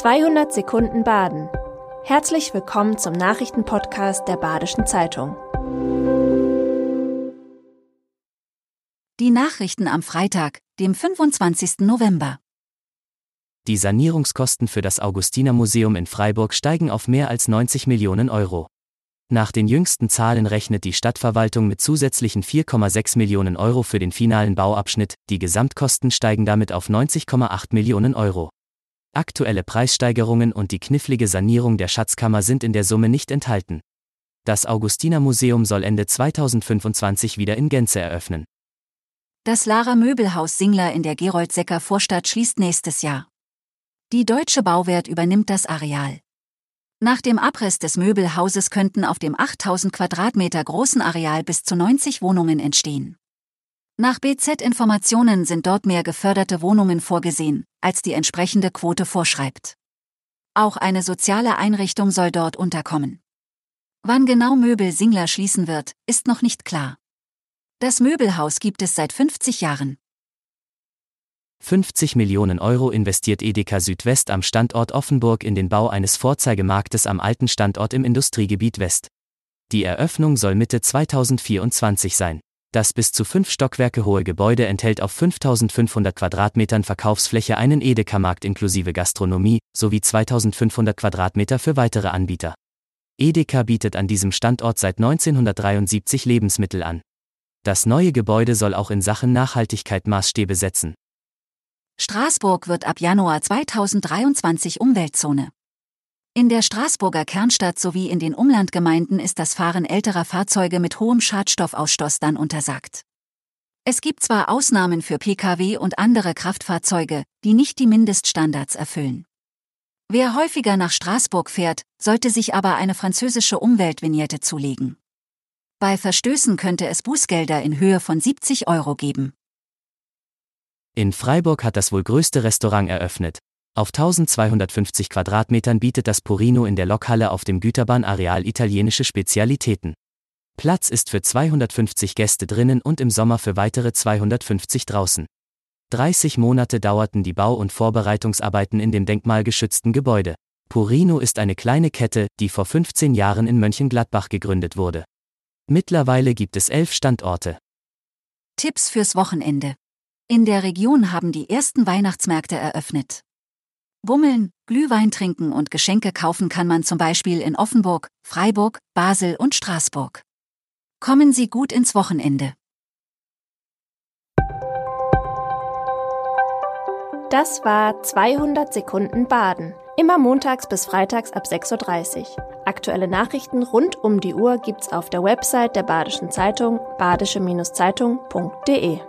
200 Sekunden Baden. Herzlich willkommen zum Nachrichtenpodcast der Badischen Zeitung. Die Nachrichten am Freitag, dem 25. November. Die Sanierungskosten für das Augustinermuseum in Freiburg steigen auf mehr als 90 Millionen Euro. Nach den jüngsten Zahlen rechnet die Stadtverwaltung mit zusätzlichen 4,6 Millionen Euro für den finalen Bauabschnitt, die Gesamtkosten steigen damit auf 90,8 Millionen Euro. Aktuelle Preissteigerungen und die knifflige Sanierung der Schatzkammer sind in der Summe nicht enthalten. Das Augustinermuseum soll Ende 2025 wieder in Gänze eröffnen. Das Lara Möbelhaus Singler in der Gerold-Secker Vorstadt schließt nächstes Jahr. Die Deutsche Bauwert übernimmt das Areal. Nach dem Abriss des Möbelhauses könnten auf dem 8000 Quadratmeter großen Areal bis zu 90 Wohnungen entstehen. Nach BZ-Informationen sind dort mehr geförderte Wohnungen vorgesehen, als die entsprechende Quote vorschreibt. Auch eine soziale Einrichtung soll dort unterkommen. Wann genau Möbel Singler schließen wird, ist noch nicht klar. Das Möbelhaus gibt es seit 50 Jahren. 50 Millionen Euro investiert Edeka Südwest am Standort Offenburg in den Bau eines Vorzeigemarktes am alten Standort im Industriegebiet West. Die Eröffnung soll Mitte 2024 sein. Das bis zu fünf Stockwerke hohe Gebäude enthält auf 5500 Quadratmetern Verkaufsfläche einen Edeka-Markt inklusive Gastronomie sowie 2500 Quadratmeter für weitere Anbieter. Edeka bietet an diesem Standort seit 1973 Lebensmittel an. Das neue Gebäude soll auch in Sachen Nachhaltigkeit Maßstäbe setzen. Straßburg wird ab Januar 2023 Umweltzone. In der Straßburger Kernstadt sowie in den Umlandgemeinden ist das Fahren älterer Fahrzeuge mit hohem Schadstoffausstoß dann untersagt. Es gibt zwar Ausnahmen für Pkw und andere Kraftfahrzeuge, die nicht die Mindeststandards erfüllen. Wer häufiger nach Straßburg fährt, sollte sich aber eine französische Umweltvignette zulegen. Bei Verstößen könnte es Bußgelder in Höhe von 70 Euro geben. In Freiburg hat das wohl größte Restaurant eröffnet. Auf 1250 Quadratmetern bietet das Purino in der Lokhalle auf dem Güterbahnareal italienische Spezialitäten. Platz ist für 250 Gäste drinnen und im Sommer für weitere 250 draußen. 30 Monate dauerten die Bau- und Vorbereitungsarbeiten in dem denkmalgeschützten Gebäude. Purino ist eine kleine Kette, die vor 15 Jahren in Mönchengladbach gegründet wurde. Mittlerweile gibt es elf Standorte. Tipps fürs Wochenende. In der Region haben die ersten Weihnachtsmärkte eröffnet. Bummeln, Glühwein trinken und Geschenke kaufen kann man zum Beispiel in Offenburg, Freiburg, Basel und Straßburg. Kommen Sie gut ins Wochenende. Das war 200 Sekunden Baden. Immer montags bis freitags ab 6.30 Uhr. Aktuelle Nachrichten rund um die Uhr gibt's auf der Website der Badischen Zeitung badische-zeitung.de.